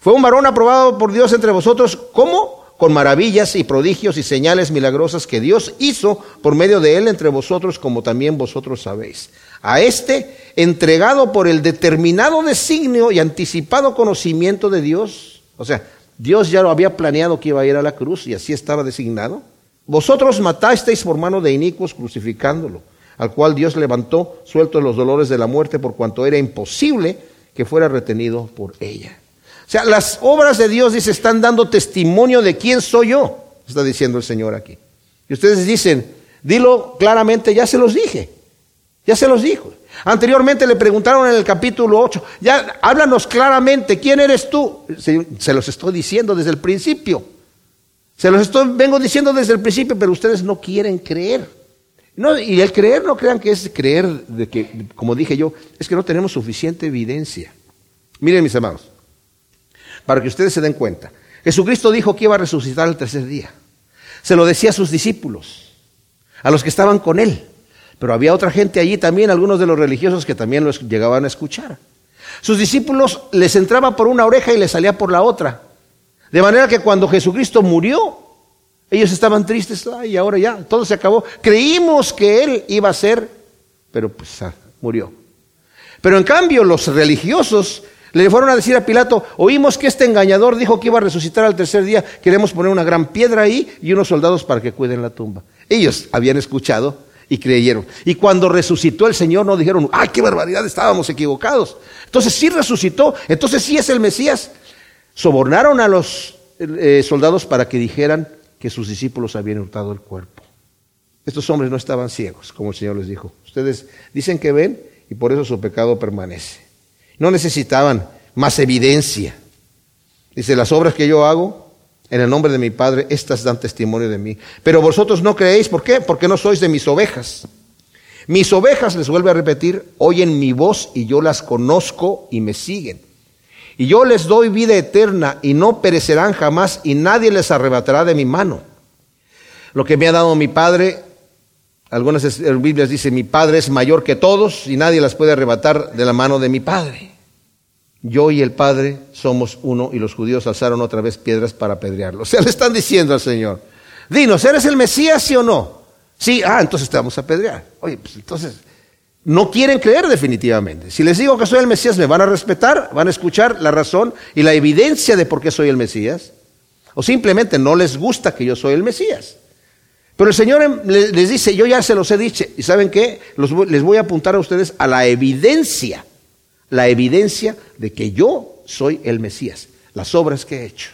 Fue un varón aprobado por Dios entre vosotros, ¿cómo? Con maravillas y prodigios y señales milagrosas que Dios hizo por medio de él entre vosotros, como también vosotros sabéis. A este, entregado por el determinado designio y anticipado conocimiento de Dios, o sea, Dios ya lo había planeado que iba a ir a la cruz y así estaba designado. Vosotros matasteis por mano de inicuos crucificándolo, al cual Dios levantó suelto los dolores de la muerte por cuanto era imposible que fuera retenido por ella. O sea, las obras de Dios, dice, están dando testimonio de quién soy yo, está diciendo el Señor aquí. Y ustedes dicen, dilo claramente, ya se los dije, ya se los dijo. Anteriormente le preguntaron en el capítulo 8, ya háblanos claramente, ¿quién eres tú? Se, los estoy diciendo desde el principio. Se los estoy, vengo diciendo desde el principio, pero ustedes no quieren creer. No, y el creer no crean que es creer de que, como dije yo, es que no tenemos suficiente evidencia. Miren mis hermanos, para que ustedes se den cuenta. Jesucristo dijo que iba a resucitar el tercer día. Se lo decía a sus discípulos, a los que estaban con él. Pero había otra gente allí también, algunos de los religiosos que también los llegaban a escuchar. Sus discípulos les entraba por una oreja y les salía por la otra. De manera que cuando Jesucristo murió, ellos estaban tristes, y ahora ya, todo se acabó. Creímos que Él iba a ser, pero pues ah, murió. Pero en cambio los religiosos le fueron a decir a Pilato, oímos que este engañador dijo que iba a resucitar al tercer día, queremos poner una gran piedra ahí y unos soldados para que cuiden la tumba. Ellos habían escuchado y creyeron. Y cuando resucitó el Señor no dijeron, ay, qué barbaridad, estábamos equivocados. Entonces sí resucitó, entonces sí es el Mesías. Sobornaron a los eh, soldados para que dijeran que sus discípulos habían hurtado el cuerpo. Estos hombres no estaban ciegos, como el Señor les dijo. Ustedes dicen que ven y por eso su pecado permanece. No necesitaban más evidencia. Dice, las obras que yo hago en el nombre de mi Padre, estas dan testimonio de mí. Pero vosotros no creéis, ¿por qué? Porque no sois de mis ovejas. Mis ovejas, les vuelve a repetir, oyen mi voz y yo las conozco y me siguen. Y yo les doy vida eterna y no perecerán jamás y nadie les arrebatará de mi mano. Lo que me ha dado mi Padre, algunas Biblias dicen, mi Padre es mayor que todos y nadie las puede arrebatar de la mano de mi Padre. Yo y el Padre somos uno y los judíos alzaron otra vez piedras para apedrearlo. O sea, le están diciendo al Señor, dinos, ¿eres el Mesías, sí o no? Sí, ah, entonces te vamos a apedrear. Oye, pues entonces, no quieren creer definitivamente. Si les digo que soy el Mesías, ¿me van a respetar? ¿Van a escuchar la razón y la evidencia de por qué soy el Mesías? ¿O simplemente no les gusta que yo soy el Mesías? Pero el Señor les dice, yo ya se los he dicho, y ¿saben qué? les voy a apuntar a ustedes a la evidencia, la evidencia de que yo soy el Mesías, las obras que he hecho.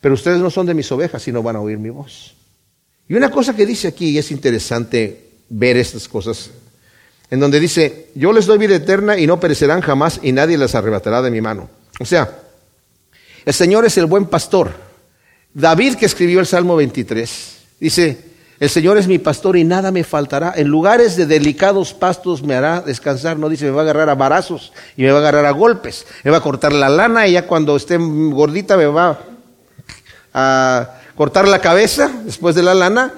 Pero ustedes no son de mis ovejas y no van a oír mi voz. Y una cosa que dice aquí, y es interesante ver estas cosas, en donde dice, yo les doy vida eterna y no perecerán jamás y nadie las arrebatará de mi mano. O sea, el Señor es el buen pastor. David que escribió el Salmo 23, Dice, el Señor es mi pastor y nada me faltará. En lugares de delicados pastos me hará descansar. No dice, me va a agarrar a barazos y me va a agarrar a golpes. Me va a cortar la lana y ya cuando esté gordita me va a cortar la cabeza después de la lana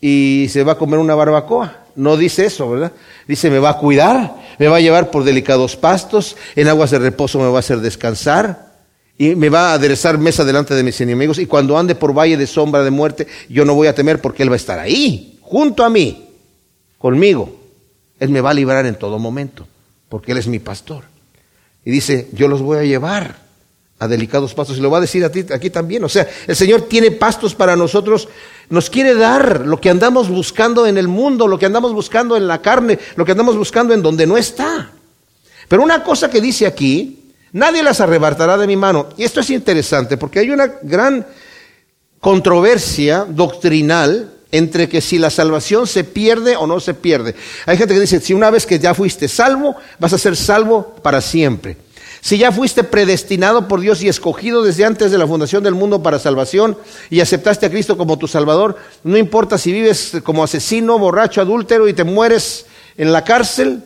y se va a comer una barbacoa. No dice eso, ¿verdad? Dice, me va a cuidar, me va a llevar por delicados pastos, en aguas de reposo me va a hacer descansar y me va a aderezar mesa delante de mis enemigos, y cuando ande por valle de sombra de muerte, yo no voy a temer porque Él va a estar ahí, junto a mí, conmigo. Él me va a librar en todo momento, porque Él es mi pastor. Y dice, yo los voy a llevar a delicados pastos, y lo va a decir a ti aquí también. O sea, el Señor tiene pastos para nosotros, nos quiere dar lo que andamos buscando en el mundo, lo que andamos buscando en la carne, lo que andamos buscando en donde no está. Pero una cosa que dice aquí, Nadie las arrebatará de mi mano. Y esto es interesante porque hay una gran controversia doctrinal entre que si la salvación se pierde o no se pierde. Hay gente que dice, si una vez que ya fuiste salvo, vas a ser salvo para siempre. Si ya fuiste predestinado por Dios y escogido desde antes de la fundación del mundo para salvación y aceptaste a Cristo como tu Salvador, no importa si vives como asesino, borracho, adúltero y te mueres en la cárcel,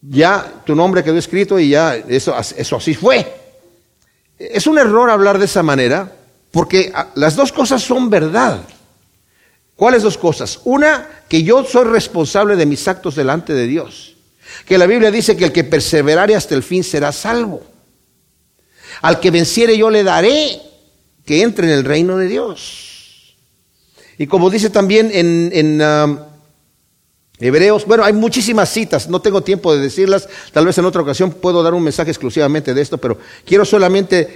ya tu nombre quedó escrito y ya eso, así fue. Es un error hablar de esa manera porque las dos cosas son verdad. ¿Cuáles dos cosas? Una, que yo soy responsable de mis actos delante de Dios. Que la Biblia dice que el que perseverare hasta el fin será salvo. Al que venciere yo le daré que entre en el reino de Dios. Y como dice también en, ah, Hebreos, bueno, hay muchísimas citas, no tengo tiempo de decirlas, tal vez en otra ocasión puedo dar un mensaje exclusivamente de esto, pero quiero solamente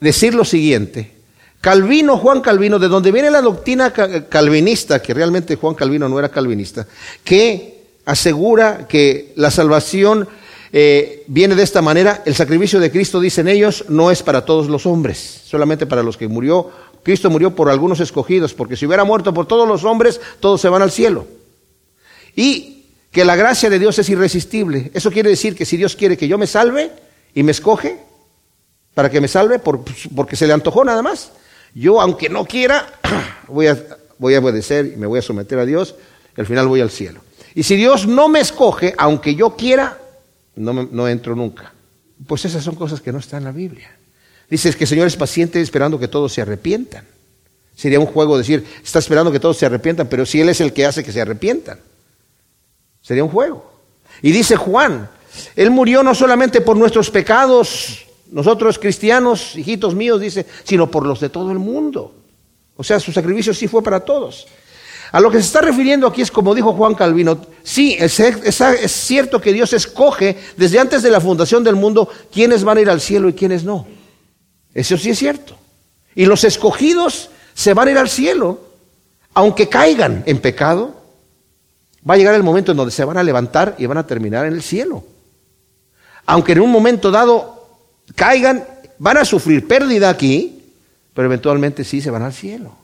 decir lo siguiente. Calvino, Juan Calvino, de donde viene la doctrina calvinista, que realmente Juan Calvino no era calvinista, que asegura que la salvación eh, viene de esta manera, el sacrificio de Cristo, dicen ellos, no es para todos los hombres, solamente para los que murió. Cristo murió por algunos escogidos, porque si hubiera muerto por todos los hombres, todos se van al cielo. Y que la gracia de Dios es irresistible. Eso quiere decir que si Dios quiere que yo me salve y me escoge para que me salve porque se le antojó nada más, yo aunque no quiera, [clears throat] voy a, voy a obedecer y me voy a someter a Dios, al final voy al cielo. Y si Dios no me escoge, aunque yo quiera, no, no entro nunca. Pues esas son cosas que no están en la Biblia. Dices que el Señor es paciente esperando que todos se arrepientan. Sería un juego decir, está esperando que todos se arrepientan, pero si Él es el que hace que se arrepientan. Sería un juego. Y dice Juan, Él murió no solamente por nuestros pecados, nosotros cristianos, hijitos míos, dice, sino por los de todo el mundo. O sea, su sacrificio sí fue para todos. A lo que se está refiriendo aquí es como dijo Juan Calvino, sí, es, cierto que Dios escoge desde antes de la fundación del mundo quiénes van a ir al cielo y quiénes no. Eso sí es cierto. Y los escogidos se van a ir al cielo, aunque caigan en pecado, va a llegar el momento en donde se van a levantar y van a terminar en el cielo. Aunque en un momento dado caigan, van a sufrir pérdida aquí, pero eventualmente sí se van al cielo.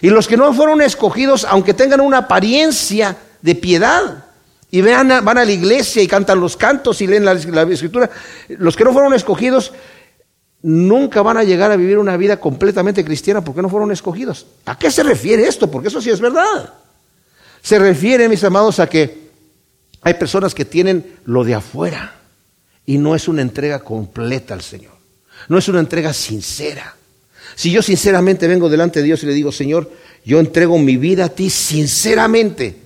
Y los que no fueron escogidos, aunque tengan una apariencia de piedad, y vean, van a la iglesia y cantan los cantos y leen la, la escritura, los que no fueron escogidos nunca van a llegar a vivir una vida completamente cristiana porque no fueron escogidos. ¿A qué se refiere esto? Porque eso sí es verdad. Se refiere, mis amados, a que hay personas que tienen lo de afuera y no es una entrega completa al Señor. No es una entrega sincera. Si yo sinceramente vengo delante de Dios y le digo, Señor, yo entrego mi vida a ti sinceramente,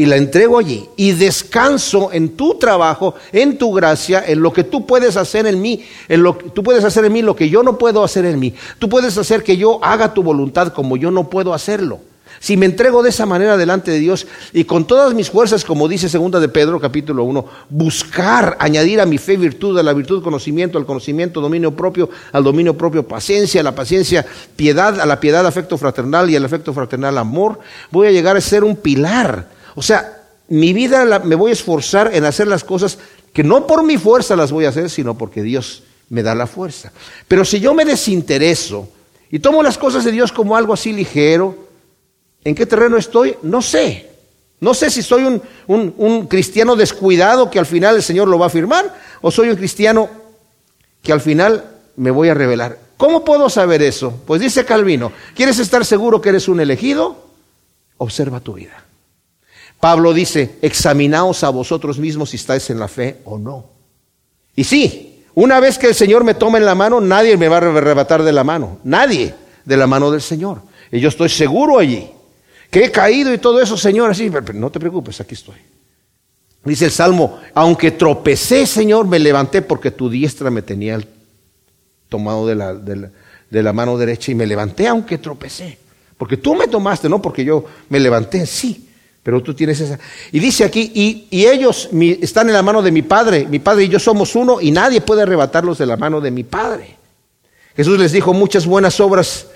y la entrego allí y descanso en tu trabajo, en tu gracia, en lo que tú puedes hacer en mí, en lo que tú puedes hacer en mí lo que yo no puedo hacer en mí. Tú puedes hacer que yo haga tu voluntad como yo no puedo hacerlo. Si me entrego de esa manera delante de Dios y con todas mis fuerzas, como dice segunda de Pedro capítulo 1, buscar añadir a mi fe virtud, a la virtud conocimiento, al conocimiento dominio propio, al dominio propio paciencia, a la paciencia piedad, a la piedad afecto fraternal y al afecto fraternal amor, voy a llegar a ser un pilar o sea, mi vida me voy a esforzar en hacer las cosas que no por mi fuerza las voy a hacer, sino porque Dios me da la fuerza. Pero si yo me desintereso y tomo las cosas de Dios como algo así ligero, ¿en qué terreno estoy? No sé. No sé si soy un, un, cristiano descuidado que al final el Señor lo va a firmar o soy un cristiano que al final me voy a revelar. ¿Cómo puedo saber eso? Pues dice Calvino, ¿quieres estar seguro que eres un elegido? Observa tu vida. Pablo dice, examinaos a vosotros mismos si estáis en la fe o no. Y sí, una vez que el Señor me tome en la mano, nadie me va a arrebatar de la mano, nadie de la mano del Señor. Y yo estoy seguro allí, que he caído y todo eso, Señor, así, pero no te preocupes, aquí estoy. Dice el Salmo, aunque tropecé, Señor, me levanté porque tu diestra me tenía tomado de la, de la mano derecha y me levanté aunque tropecé. Porque tú me tomaste, no porque yo me levanté, sí. Pero tú tienes esa. Y dice aquí, y, ellos están en la mano de mi Padre. Mi Padre y yo somos uno y nadie puede arrebatarlos de la mano de mi Padre. Jesús les dijo, muchas buenas obras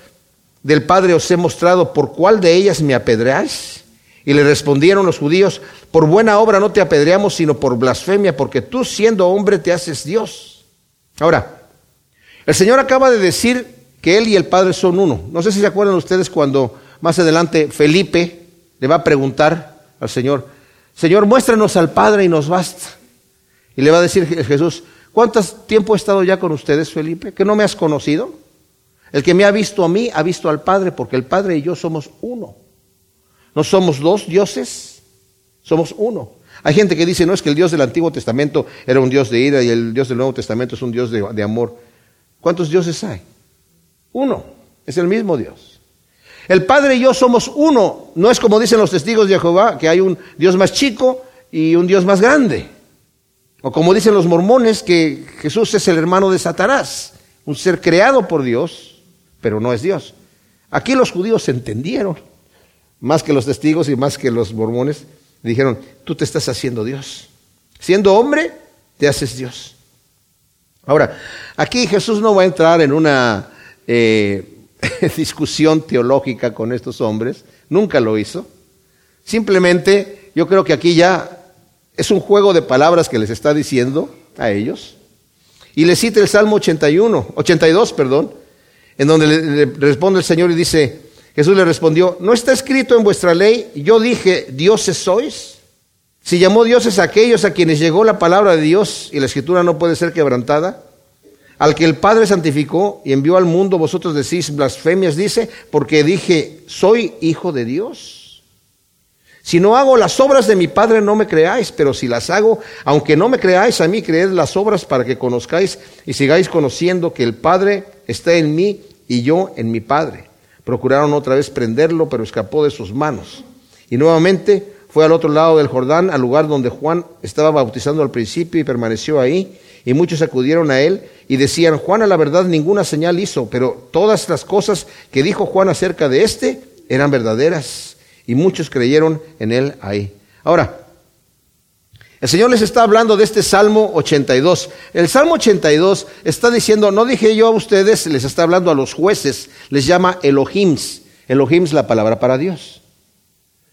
del Padre os he mostrado, ¿por cuál de ellas me apedreáis? Y le respondieron los judíos, por buena obra no te apedreamos, sino por blasfemia, porque tú siendo hombre te haces Dios. Ahora, el Señor acaba de decir que Él y el Padre son uno. No sé si se acuerdan ustedes cuando más adelante Felipe le va a preguntar al Señor, Señor, muéstranos al Padre y nos basta. Y le va a decir Jesús, ¿cuánto tiempo he estado ya con ustedes, Felipe? ¿Que no me has conocido? El que me ha visto a mí ha visto al Padre, porque el Padre y yo somos uno. No somos dos dioses, somos uno. Hay gente que dice, no, es que el Dios del Antiguo Testamento era un Dios de ira y el Dios del Nuevo Testamento es un Dios de, amor. ¿Cuántos dioses hay? Uno, es el mismo Dios. El Padre y yo somos uno. No es como dicen los testigos de Jehová, que hay un Dios más chico y un Dios más grande. O como dicen los mormones, que Jesús es el hermano de Satanás, un ser creado por Dios, pero no es Dios. Aquí los judíos entendieron, más que los testigos y más que los mormones, dijeron, tú te estás haciendo Dios. Siendo hombre, te haces Dios. Ahora, aquí Jesús no va a entrar en una... Eh, [laughs] discusión teológica con estos hombres, nunca lo hizo. Simplemente yo creo que aquí ya es un juego de palabras que les está diciendo a ellos. Y le cita el Salmo 81, 82, perdón, en donde le, responde el Señor y dice, Jesús le respondió, ¿no está escrito en vuestra ley, yo dije, dioses sois? Si llamó dioses a aquellos a quienes llegó la palabra de Dios y la escritura no puede ser quebrantada, al que el Padre santificó y envió al mundo, vosotros decís blasfemias, dice, porque dije, soy hijo de Dios. Si no hago las obras de mi Padre, no me creáis, pero si las hago, aunque no me creáis a mí, creed las obras para que conozcáis y sigáis conociendo que el Padre está en mí y yo en mi Padre. Procuraron otra vez prenderlo, pero escapó de sus manos. Y nuevamente fue al otro lado del Jordán, al lugar donde Juan estaba bautizando al principio y permaneció ahí. Y muchos acudieron a él y decían, Juan a la verdad ninguna señal hizo, pero todas las cosas que dijo Juan acerca de éste eran verdaderas. Y muchos creyeron en él ahí. Ahora, el Señor les está hablando de este Salmo 82. El Salmo 82 está diciendo, no dije yo a ustedes, les está hablando a los jueces, les llama Elohims. Elohims la palabra para Dios.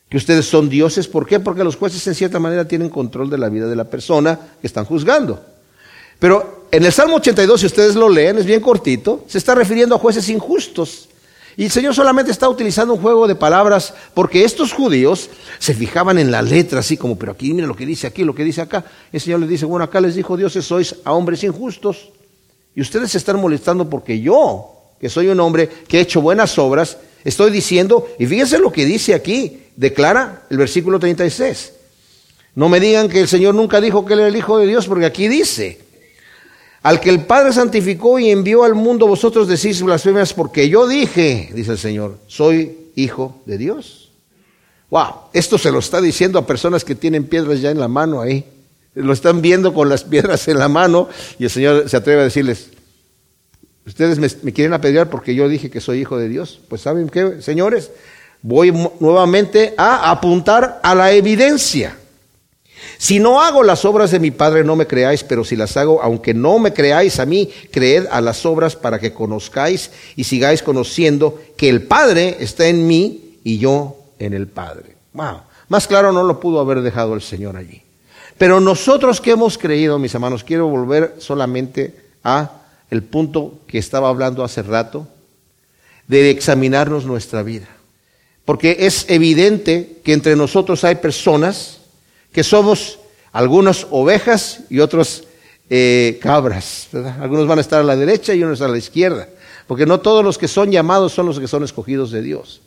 Que ustedes son dioses, ¿por qué? Porque los jueces en cierta manera tienen control de la vida de la persona que están juzgando. Pero en el Salmo 82, si ustedes lo leen, es bien cortito, se está refiriendo a jueces injustos. Y el Señor solamente está utilizando un juego de palabras porque estos judíos se fijaban en la letra, así como, pero aquí mira lo que dice aquí, lo que dice acá. El Señor les dice, bueno, acá les dijo Dios, sois a hombres injustos. Y ustedes se están molestando porque yo, que soy un hombre que he hecho buenas obras, estoy diciendo, y fíjense lo que dice aquí, declara el versículo 36. No me digan que el Señor nunca dijo que Él era el Hijo de Dios, porque aquí dice, al que el Padre santificó y envió al mundo, vosotros decís blasfemias porque yo dije, dice el Señor, soy Hijo de Dios. Wow, esto se lo está diciendo a personas que tienen piedras ya en la mano ahí. Lo están viendo con las piedras en la mano y el Señor se atreve a decirles, ustedes me, quieren apedrear porque yo dije que soy hijo de Dios. Pues saben qué, señores, voy nuevamente a apuntar a la evidencia. Si no hago las obras de mi Padre, no me creáis, pero si las hago, aunque no me creáis a mí, creed a las obras para que conozcáis y sigáis conociendo que el Padre está en mí y yo en el Padre. Wow. Más claro no lo pudo haber dejado el Señor allí. Pero nosotros que hemos creído, mis hermanos, quiero volver solamente a el punto que estaba hablando hace rato, de examinarnos nuestra vida. Porque es evidente que entre nosotros hay personas que somos algunas ovejas y otros eh, cabras. Algunos van a estar a la derecha y unos a la izquierda, porque no todos los que son llamados son los que son escogidos de Dios.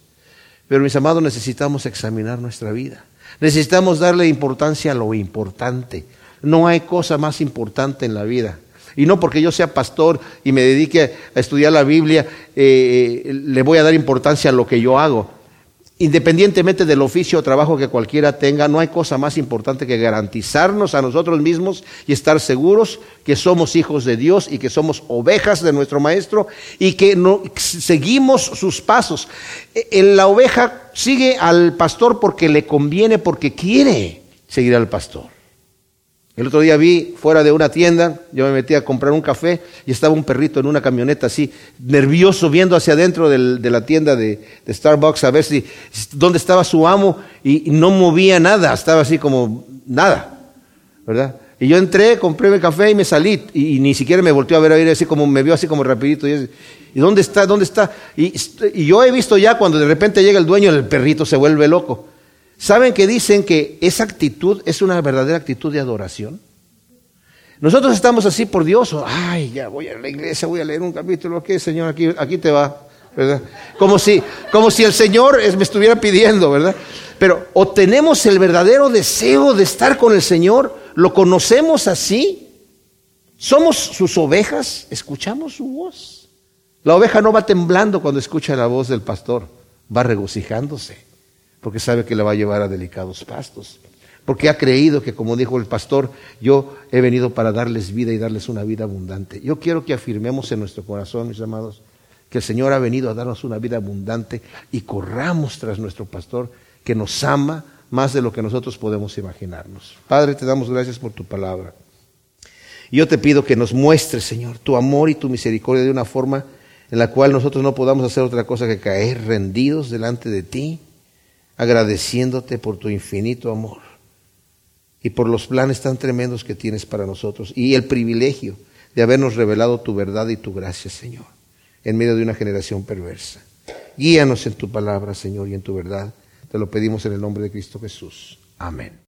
Pero mis amados, necesitamos examinar nuestra vida. Necesitamos darle importancia a lo importante. No hay cosa más importante en la vida. Y no porque yo sea pastor y me dedique a estudiar la Biblia, eh, eh, le voy a dar importancia a lo que yo hago. Independientemente del oficio o trabajo que cualquiera tenga, no hay cosa más importante que garantizarnos a nosotros mismos y estar seguros que somos hijos de Dios y que somos ovejas de nuestro Maestro y que no, seguimos sus pasos. E, la oveja sigue al pastor porque le conviene, porque quiere seguir al pastor. El otro día vi fuera de una tienda, yo me metí a comprar un café y estaba un perrito en una camioneta así, nervioso, viendo hacia adentro de la tienda de, Starbucks a ver si dónde estaba su amo y, no movía nada, estaba así como nada, ¿verdad? Y yo entré, compré mi café y me salí y, ni siquiera me volteó a ver, a ver así como me vio así como rapidito. Y, dónde está? ¿Dónde está? Y, y yo he visto ya cuando de repente llega el dueño, el perrito se vuelve loco. ¿Saben que dicen que esa actitud es una verdadera actitud de adoración? Nosotros estamos así por Dios, ay, ya voy a la iglesia, voy a leer un capítulo, ¿qué Señor? Aquí, aquí te va, ¿verdad? Como si, como si el Señor me estuviera pidiendo, ¿verdad? Pero o tenemos el verdadero deseo de estar con el Señor, lo conocemos así, somos sus ovejas, escuchamos su voz. La oveja no va temblando cuando escucha la voz del pastor, va regocijándose porque sabe que le va a llevar a delicados pastos. Porque ha creído que, como dijo el pastor, yo he venido para darles vida y darles una vida abundante. Yo quiero que afirmemos en nuestro corazón, mis amados, que el Señor ha venido a darnos una vida abundante y corramos tras nuestro pastor que nos ama más de lo que nosotros podemos imaginarnos. Padre, te damos gracias por tu palabra. Y yo te pido que nos muestres, Señor, tu amor y tu misericordia de una forma en la cual nosotros no podamos hacer otra cosa que caer rendidos delante de ti agradeciéndote por tu infinito amor y por los planes tan tremendos que tienes para nosotros y el privilegio de habernos revelado tu verdad y tu gracia, Señor, en medio de una generación perversa. Guíanos en tu palabra, Señor, y en tu verdad. Te lo pedimos en el nombre de Cristo Jesús. Amén.